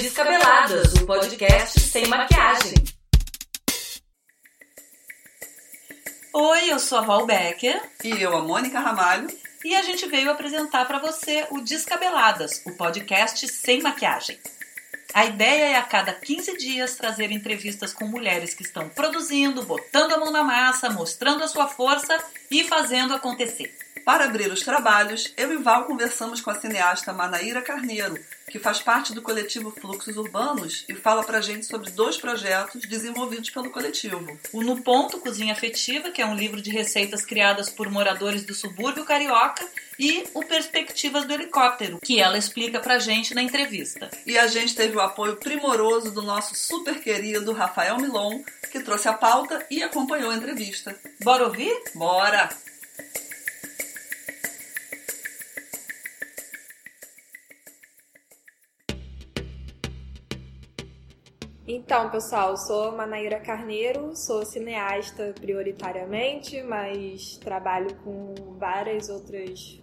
Descabeladas, o podcast sem maquiagem. Oi, eu sou a Val Becker. E eu, a Mônica Ramalho. E a gente veio apresentar para você o Descabeladas, o podcast sem maquiagem. A ideia é a cada 15 dias trazer entrevistas com mulheres que estão produzindo, botando a mão na massa, mostrando a sua força e fazendo acontecer. Para abrir os trabalhos, eu e Val conversamos com a cineasta Manaíra Carneiro, que faz parte do coletivo Fluxos Urbanos e fala pra gente sobre dois projetos desenvolvidos pelo coletivo. O No Ponto Cozinha Afetiva, que é um livro de receitas criadas por moradores do subúrbio carioca, e o Perspectivas do Helicóptero, que ela explica pra gente na entrevista. E a gente teve o apoio primoroso do nosso super querido Rafael Milon, que trouxe a pauta e acompanhou a entrevista. Bora ouvir? Bora! Então, pessoal, sou Manaíra Carneiro, sou cineasta prioritariamente, mas trabalho com várias outras,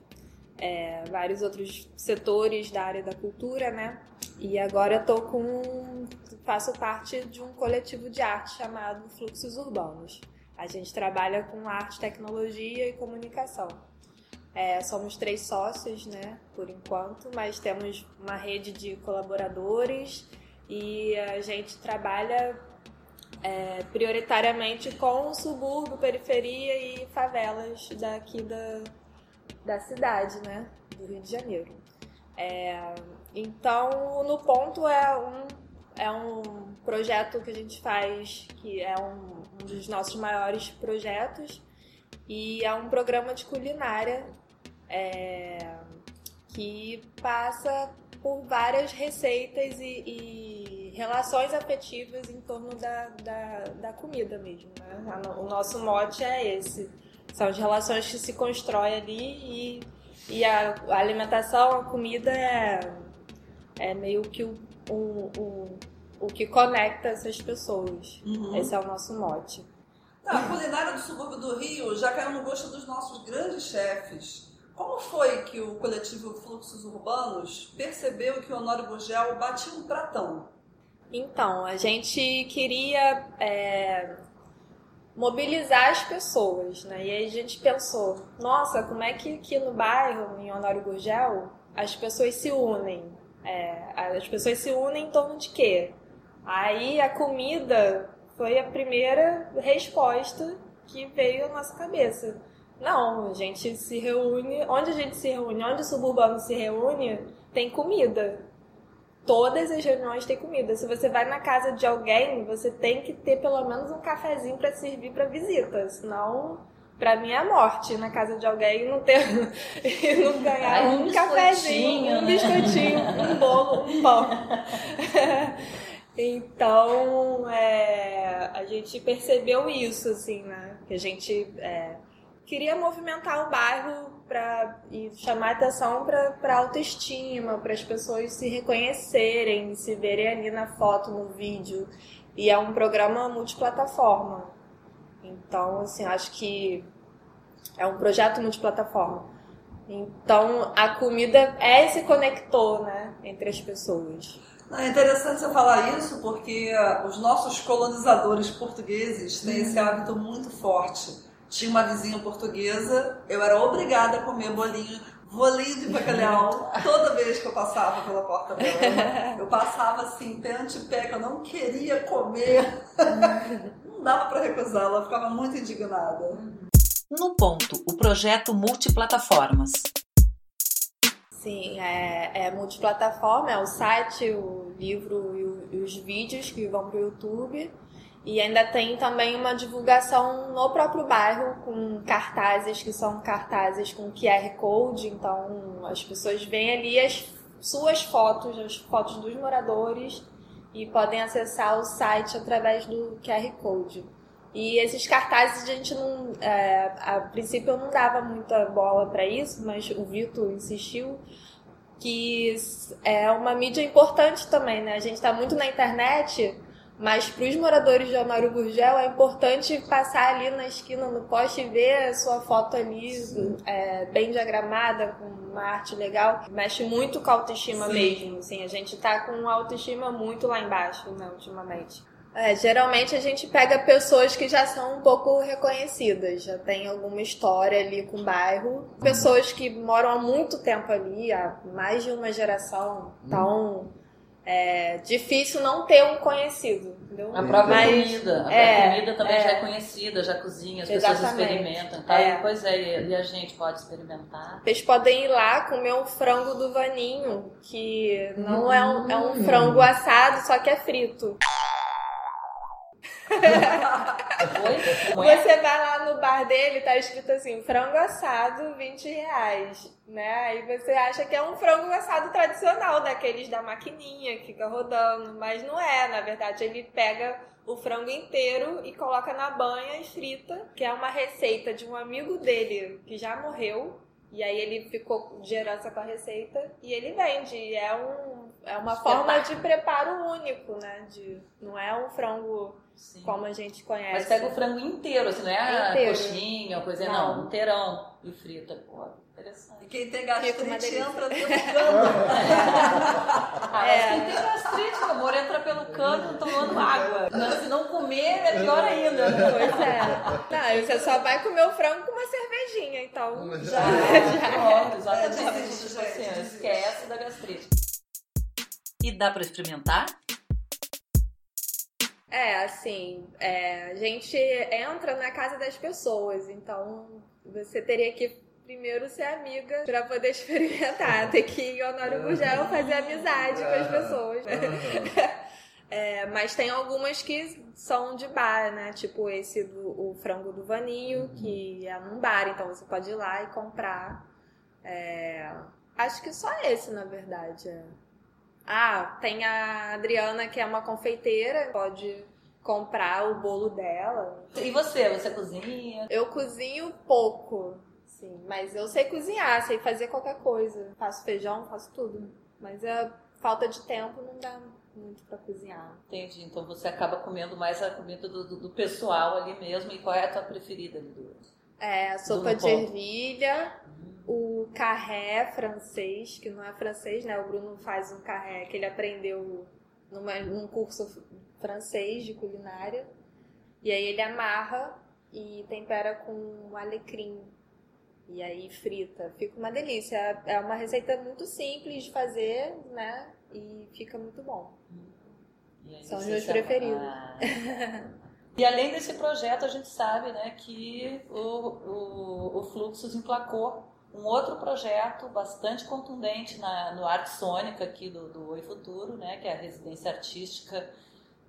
é, vários outros setores da área da cultura, né? E agora tô com, faço parte de um coletivo de arte chamado Fluxos Urbanos. A gente trabalha com arte, tecnologia e comunicação. É, somos três sócios, né, por enquanto, mas temos uma rede de colaboradores e a gente trabalha é, prioritariamente com subúrbio, periferia e favelas daqui da, da cidade, né, do Rio de Janeiro. É, então, no ponto é um, é um projeto que a gente faz que é um, um dos nossos maiores projetos e é um programa de culinária é, que passa por várias receitas e, e relações afetivas em torno da, da, da comida mesmo. Né? O nosso mote é esse. São as relações que se constroem ali e, e a, a alimentação, a comida é, é meio que o, o, o, o que conecta essas pessoas. Uhum. Esse é o nosso mote. a culinária do subúrbio do Rio já caiu no gosto dos nossos grandes chefes. Como foi que o coletivo Fluxos Urbanos percebeu que o Honório Gurgel batia um pratão? Então, a gente queria é, mobilizar as pessoas, né? E aí a gente pensou, nossa, como é que aqui no bairro, em Honório Gurgel, as pessoas se unem? É, as pessoas se unem em torno de quê? Aí a comida foi a primeira resposta que veio à nossa cabeça não, a gente se reúne. Onde a gente se reúne, onde o suburbano se reúne, tem comida. Todas as reuniões têm comida. Se você vai na casa de alguém, você tem que ter pelo menos um cafezinho para servir para visita. Senão, para mim é a morte na casa de alguém não ter e não ganhar Ai, um, um cafezinho, um né? biscoitinho, um bolo, um pão. então, é, a gente percebeu isso, assim, né? Que a gente é, queria movimentar o bairro para e chamar atenção para autoestima, para as pessoas se reconhecerem, se verem ali na foto, no vídeo. E é um programa multiplataforma. Então, assim, acho que é um projeto multiplataforma. Então, a comida é esse conector, né, entre as pessoas. É interessante você falar isso porque uh, os nossos colonizadores portugueses têm esse uhum. hábito muito forte tinha uma vizinha portuguesa, eu era obrigada a comer bolinho, bolinho de bacalhau toda vez que eu passava pela porta dela. Eu passava assim, pé ante pé, que eu não queria comer. Não dava para recusar, ela ficava muito indignada. No ponto, o projeto multiplataformas. Sim, é, é multiplataforma, é o site, o livro e, o, e os vídeos que vão para o YouTube. E ainda tem também uma divulgação no próprio bairro com cartazes que são cartazes com QR Code, então as pessoas veem ali as suas fotos, as fotos dos moradores e podem acessar o site através do QR Code. E esses cartazes a gente não, é, a princípio eu não dava muita bola para isso, mas o Vitor insistiu que é uma mídia importante também, né? A gente está muito na internet, Mas para os moradores de Honório Gurgel é importante passar ali na esquina, no poste, e ver a sua foto ali, é, bem diagramada, com uma arte legal. Mexe muito com a autoestima Sim. mesmo. Assim, a gente tá com a autoestima muito lá embaixo, né, ultimamente. É, geralmente a gente pega pessoas que já são um pouco reconhecidas, já tem alguma história ali com o bairro. Pessoas que moram há muito tempo ali, há mais de uma geração. Então é difícil não ter um conhecido, entendeu? A própria Mas, comida, a é, comida também é, já é conhecida, já cozinha, as exatamente. pessoas experimentam, tá? É. Pois é, e a gente pode experimentar. Vocês podem ir lá comer um frango do Vaninho, que não hum. é, um, é um frango assado, só que é frito. Você vai lá no bar dele, tá escrito assim, frango assado, 20 reais, né? Aí você acha que é um frango assado tradicional, daqueles da maquininha que fica rodando, mas não é, na verdade ele pega o frango inteiro e coloca na banha e frita, que é uma receita de um amigo dele que já morreu, e aí ele ficou de herança com a receita e ele vende. É, um, é uma forma de preparo único, né? De, não é um frango Sim. como a gente conhece. Mas pega o frango inteiro, assim, não é inteiro. coxinha, coisa, não, não inteirão e frita. Pô, interessante. E quem tem gastrite entra pelo cano. ah, é. quem tem gastrite, amor, entra pelo cano tomando água. Não, se não comer, é pior ainda. Pois é. Não, você só vai comer o frango com uma cervejinha, então. Já, já. Pronto, exatamente. É, tipo assim, esquece da gastrite. E dá pra experimentar? É, assim, é, a gente entra na casa das pessoas, então você teria que primeiro ser amiga para poder experimentar. Tem que ir ao Honório Gurgel fazer amizade com as pessoas. Né? É, mas tem algumas que são de bar, né? Tipo esse do o frango do Vaninho, que é num bar, então você pode ir lá e comprar. É, acho que só esse, na verdade. É. Ah, tem a Adriana, que é uma confeiteira, pode comprar o bolo dela. E você? Você cozinha? Eu cozinho pouco, sim, mas eu sei cozinhar, sei fazer qualquer coisa. Faço feijão, faço tudo. Mas a falta de tempo não dá muito para cozinhar. Entendi. Então você acaba comendo mais a comida do, do, do, pessoal ali mesmo. E qual é a tua preferida ali do? É, a sopa de ervilha, o carré francês, que não é francês, né? O Bruno faz um carré que ele aprendeu numa, num curso francês de culinária. E aí ele amarra e tempera com alecrim. E aí frita. Fica uma delícia. É uma receita muito simples de fazer, né? E fica muito bom. São os meus preferidos. Ah. e além desse projeto, a gente sabe né, que o, o, o Fluxos emplacou um outro projeto bastante contundente na, no Arte Sônica aqui do, do Oi Futuro, né, que é a residência artística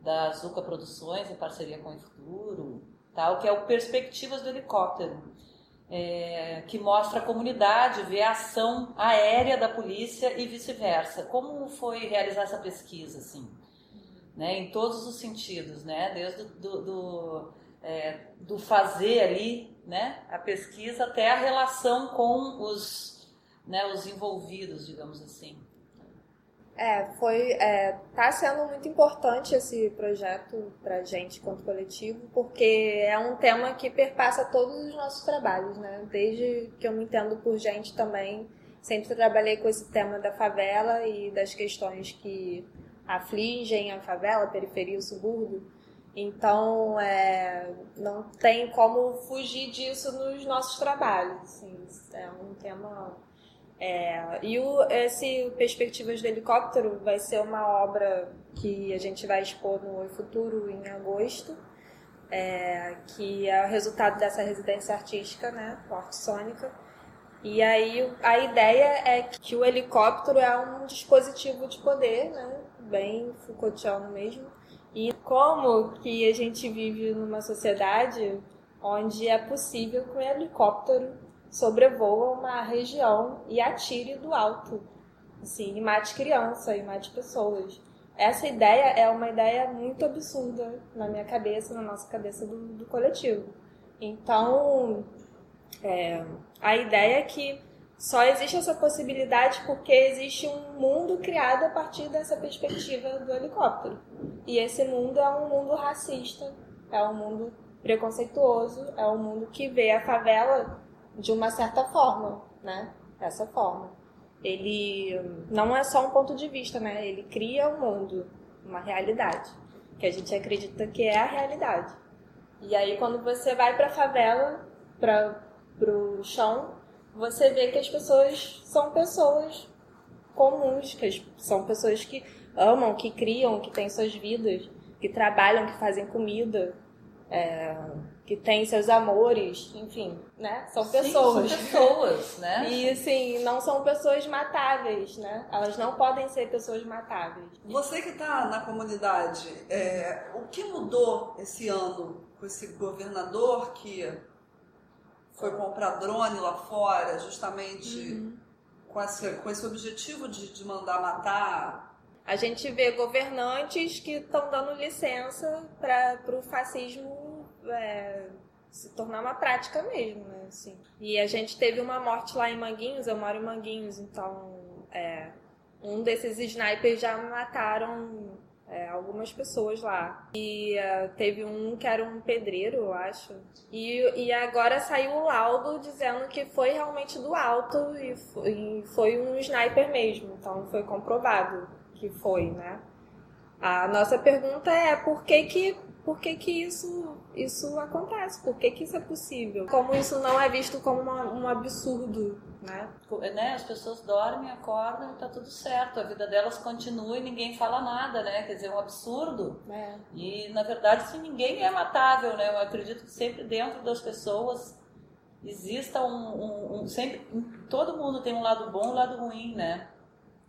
da Zuca Produções em parceria com o Futuro, tal, que é o Perspectivas do Helicóptero, é, que mostra a comunidade, vê a ação aérea da polícia e vice-versa. Como foi realizar essa pesquisa, assim, né, em todos os sentidos, né, desde do, do, é, do fazer ali né, a pesquisa até a relação com os, né, os envolvidos, digamos assim. É, foi, é, tá sendo muito importante esse projeto para gente quanto coletivo, porque é um tema que perpassa todos os nossos trabalhos, né? Desde que eu me entendo por gente também, sempre trabalhei com esse tema da favela e das questões que afligem a favela, a periferia, o subúrbio. Então, é, não tem como fugir disso nos nossos trabalhos. Assim, é um tema. É, e o, esse Perspectivas do Helicóptero vai ser uma obra que a gente vai expor no Futuro em agosto, é, que é o resultado dessa residência artística, né, Forte Sônica. E aí a ideia é que o helicóptero é um dispositivo de poder, né, bem Foucaultiano mesmo, e como que a gente vive numa sociedade onde é possível que um helicóptero sobrevoa uma região e atire do alto, assim, e mate criança, e mate pessoas. Essa ideia é uma ideia muito absurda na minha cabeça, na nossa cabeça do, do coletivo. Então, é, a ideia é que só existe essa possibilidade porque existe um mundo criado a partir dessa perspectiva do helicóptero. E esse mundo é um mundo racista, é um mundo preconceituoso, é um mundo que vê a favela de uma certa forma, né? Dessa forma. Ele não é só um ponto de vista, né? Ele cria um mundo, uma realidade, que a gente acredita que é a realidade. E aí quando você vai para a favela, para pro chão, você vê que as pessoas são pessoas comuns, que são pessoas que amam, que criam, que têm suas vidas, que trabalham, que fazem comida, é, que têm seus amores, enfim, né? São pessoas. Sim, são pessoas, né? E assim, não são pessoas matáveis, né? Elas não podem ser pessoas matáveis. Você que está na comunidade, é, o que mudou esse ano com esse governador que foi comprar drone lá fora, justamente uhum. com, esse, com esse objetivo de, de mandar matar a gente vê governantes que estão dando licença para o fascismo é, se tornar uma prática mesmo, né? Assim. E a gente teve uma morte lá em Manguinhos, eu moro em Manguinhos, então é, um desses snipers já mataram é, algumas pessoas lá. E uh, teve um que era um pedreiro, eu acho. E, e agora saiu o laudo dizendo que foi realmente do alto e e foi um sniper mesmo, então foi comprovado que foi, né? A nossa pergunta é por que que, por que, que isso, isso acontece? Por que, que isso é possível? Como isso não é visto como uma, um absurdo, né? né? As pessoas dormem, acordam e tá tudo certo. A vida delas continua e ninguém fala nada, né? Quer dizer, é um absurdo. É. E, na verdade, assim, ninguém é matável, né? Eu acredito que sempre dentro das pessoas exista um, um, um sempre todo mundo tem um lado bom e um lado ruim, né?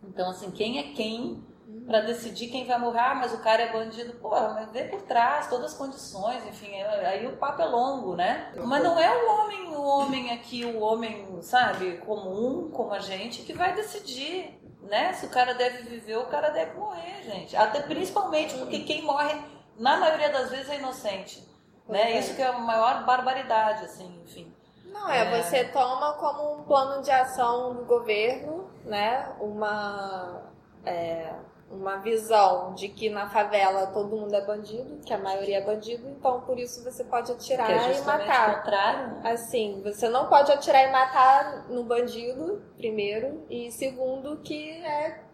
Então, assim, quem é quem para decidir quem vai morrer? Ah, mas o cara é bandido. Pô, mas vê por trás todas as condições, enfim, é, aí o papo é longo, né? Mas não é o homem, o homem aqui, o homem, sabe, comum, como a gente, que vai decidir, né? Se o cara deve viver, o cara deve morrer, gente. Até principalmente porque quem morre, na maioria das vezes, é inocente. Né? Isso que é a maior barbaridade, assim, enfim. Não, é, é, você toma como um plano de ação do governo, né? Uma, é, uma visão de que na favela todo mundo é bandido, que a maioria é bandido, então por isso você pode atirar é e matar. Contrário, né? Assim, você não pode atirar e matar no bandido, primeiro, e segundo, que é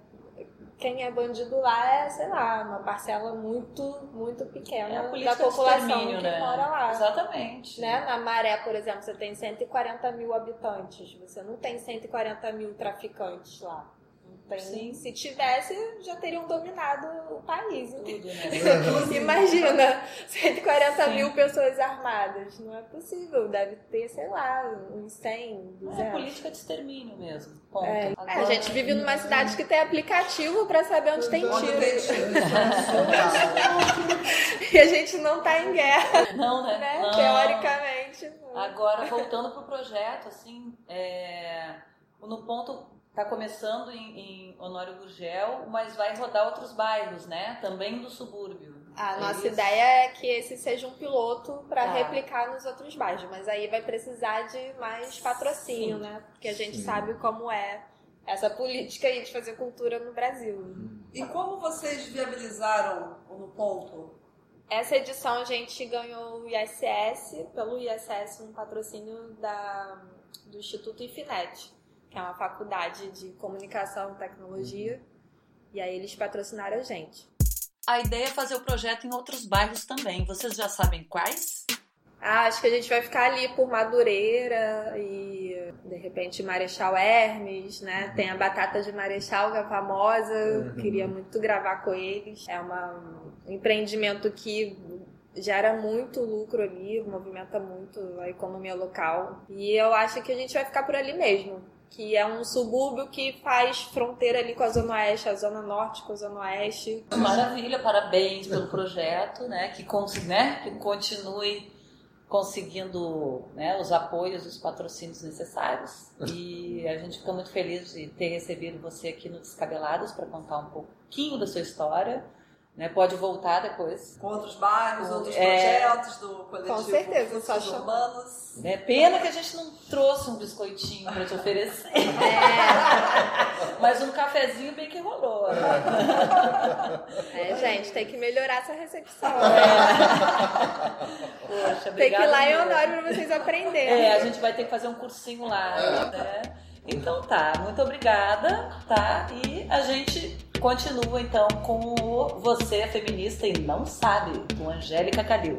quem é bandido lá é, sei lá, uma parcela muito, muito pequena é da população que né? mora lá. Exatamente. Né? Na Maré, por exemplo, você tem 140 mil habitantes, você não tem 140 mil traficantes lá. Tem, Sim. se tivesse, já teriam dominado o país. Tudo, né? Imagina, 140 Sim. mil pessoas armadas. Não é possível. Deve ter, sei lá, uns 100, 200. É política de extermínio mesmo. Ponto. É. Agora... é, a gente vive numa cidade que tem aplicativo para saber onde tem tiro. Tem tiro. e a gente não tá em guerra. Não, né? né? Não. Teoricamente. Agora, voltando pro projeto, assim, é... no ponto Está começando em, em, Honório Gurgel, mas vai rodar outros bairros, né? Também do subúrbio. A é nossa isso? ideia é que esse seja um piloto para tá. replicar nos outros bairros, mas aí vai precisar de mais patrocínio, Sim. né? Porque a gente Sim. sabe como é essa política aí de fazer cultura no Brasil. E como vocês viabilizaram no ponto? Essa edição a gente ganhou o ISS, pelo ISS, um patrocínio da, do Instituto Infinet é uma faculdade de comunicação e tecnologia. E aí eles patrocinaram a gente. A ideia é fazer o projeto em outros bairros também. Vocês já sabem quais? Ah, acho que a gente vai ficar ali por Madureira e de repente Marechal Hermes, né? Tem a batata de Marechal que é famosa, uhum. queria muito gravar com eles. É uma, um empreendimento que gera muito lucro ali, movimenta muito a economia local. E eu acho que a gente vai ficar por ali mesmo que é um subúrbio que faz fronteira ali com a Zona Oeste, a Zona Norte com a Zona Oeste. Maravilha, parabéns pelo projeto, né? Que, né? que continue conseguindo né, os apoios, os patrocínios necessários. E a gente fica muito feliz de ter recebido você aqui no Descabelados para contar um pouquinho da sua história. Né? Pode voltar depois. Com outros bairros, outros É. projetos do coletivo Com certeza, só. Urbanos. É pena que a gente não trouxe um biscoitinho pra te oferecer. Mas um cafezinho bem que rolou. né? É, gente, tem que melhorar essa recepção. Poxa, Tem que ir obrigada lá em. Honório pra vocês aprenderem. É, a gente vai ter que fazer um cursinho lá, né? Então tá, muito obrigada, tá? E a gente continua então com o Você é Feminista e Não Sabe, com Angélica Calil.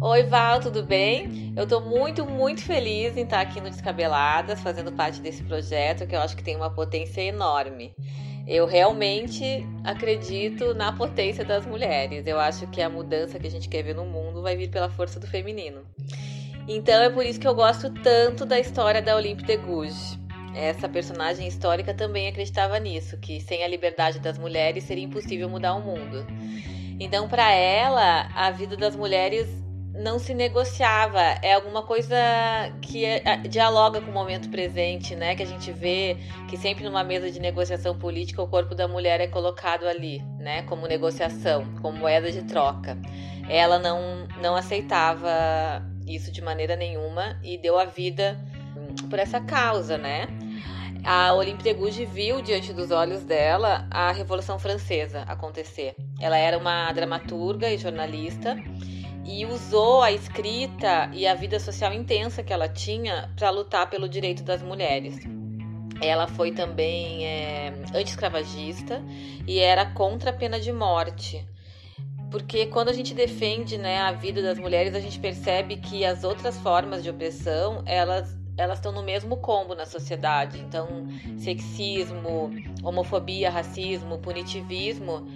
Oi, Val, tudo bem? Eu tô muito, muito feliz em estar aqui no Descabeladas, fazendo parte desse projeto que eu acho que tem uma potência enorme. Eu realmente acredito na potência das mulheres. Eu acho que a mudança que a gente quer ver no mundo vai vir pela força do feminino. Então é por isso que eu gosto tanto da história da Olympe de Gouges. Essa personagem histórica também acreditava nisso, que sem a liberdade das mulheres seria impossível mudar o mundo. Então, para ela, a vida das mulheres não se negociava. É alguma coisa que é- a- dialoga com o momento presente, né? Que a gente vê que sempre numa mesa de negociação política o corpo da mulher é colocado ali, né? Como negociação, como moeda de troca. Ela não, não aceitava isso de maneira nenhuma e deu a vida hum, por essa causa, né? A Olympe de Gouges viu diante dos olhos dela a Revolução Francesa acontecer. Ela era uma dramaturga e jornalista e usou a escrita e a vida social intensa que ela tinha para lutar pelo direito das mulheres. Ela foi também é, anti-escravagista e era contra a pena de morte. Porque quando a gente defende né, a vida das mulheres, a gente percebe que as outras formas de opressão, elas elas estão no mesmo combo na sociedade. Então, sexismo, homofobia, racismo, punitivismo,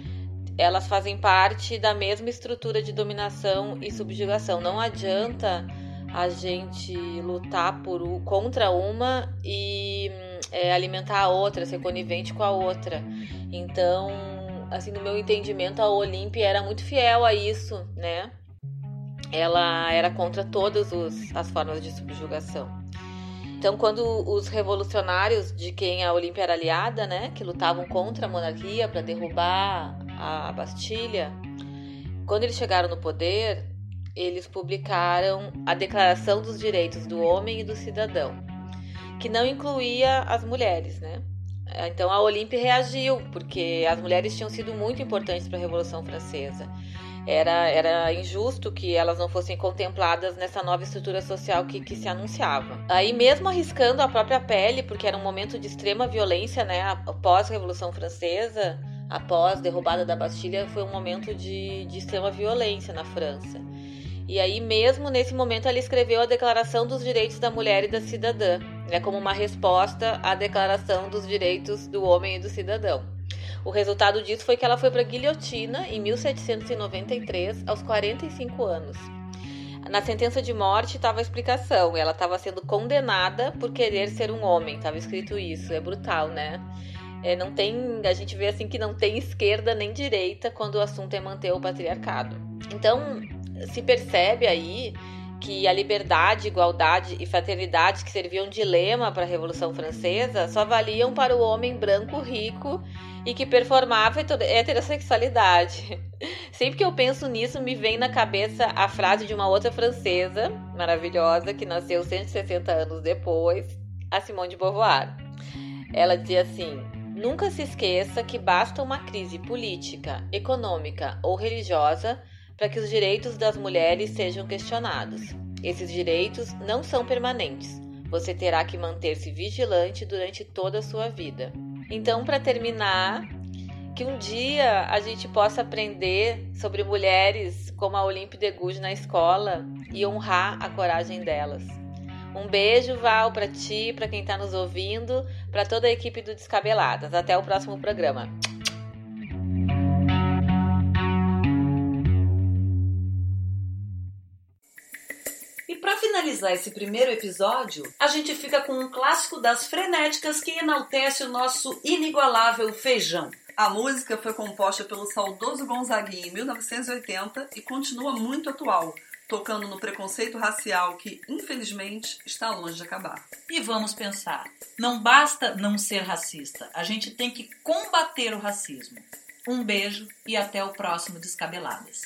elas fazem parte da mesma estrutura de dominação e subjugação. Não adianta a gente lutar por contra uma e é, alimentar a outra, ser conivente com a outra. Então, assim, no meu entendimento, a Olímpia era muito fiel a isso, né? Ela era contra todas os- as formas de subjugação. Então, quando os revolucionários de quem a Olímpia era aliada, né, que lutavam contra a monarquia para derrubar a Bastilha, quando eles chegaram no poder, eles publicaram a Declaração dos Direitos do Homem e do Cidadão, que não incluía as mulheres, né? Então a Olímpia reagiu, porque as mulheres tinham sido muito importantes para a Revolução Francesa. Era, era injusto que elas não fossem contempladas nessa nova estrutura social que, que se anunciava. Aí, mesmo arriscando a própria pele, porque era um momento de extrema violência, né? Após a Revolução Francesa, após a derrubada da Bastilha, foi um momento de, de extrema violência na França. E aí, mesmo nesse momento, ela escreveu a Declaração dos Direitos da Mulher e da Cidadã, né, como uma resposta à Declaração dos Direitos do Homem e do Cidadão. O resultado disso foi que ela foi para a guilhotina em 1793, aos 45 anos. Na sentença de morte estava a explicação, ela estava sendo condenada por querer ser um homem, estava escrito isso, é brutal, né? É, não tem, a gente vê assim que não tem esquerda nem direita quando o assunto é manter o patriarcado. Então, se percebe aí que a liberdade, igualdade e fraternidade que serviam de lema para a Revolução Francesa só valiam para o homem branco rico e que performava heter- heterossexualidade. Sempre que eu penso nisso, me vem na cabeça a frase de uma outra francesa maravilhosa que nasceu 160 anos depois, a Simone de Beauvoir. Ela dizia assim: Nunca se esqueça que basta uma crise política, econômica ou religiosa para que os direitos das mulheres sejam questionados. Esses direitos não são permanentes. Você terá que manter-se vigilante durante toda a sua vida. Então, para terminar, que um dia a gente possa aprender sobre mulheres como a Olympe de Gouges na escola e honrar a coragem delas. Um beijo, Val, para ti, para quem está nos ouvindo, para toda a equipe do Descabeladas. Até o próximo programa. E para finalizar esse primeiro episódio, a gente fica com um clássico das frenéticas que enaltece o nosso inigualável feijão. A música foi composta pelo saudoso Gonzaguinha em 1980 e continua muito atual, tocando no preconceito racial que, infelizmente, está longe de acabar. E vamos pensar: não basta não ser racista, a gente tem que combater o racismo. Um beijo e até o próximo Descabeladas.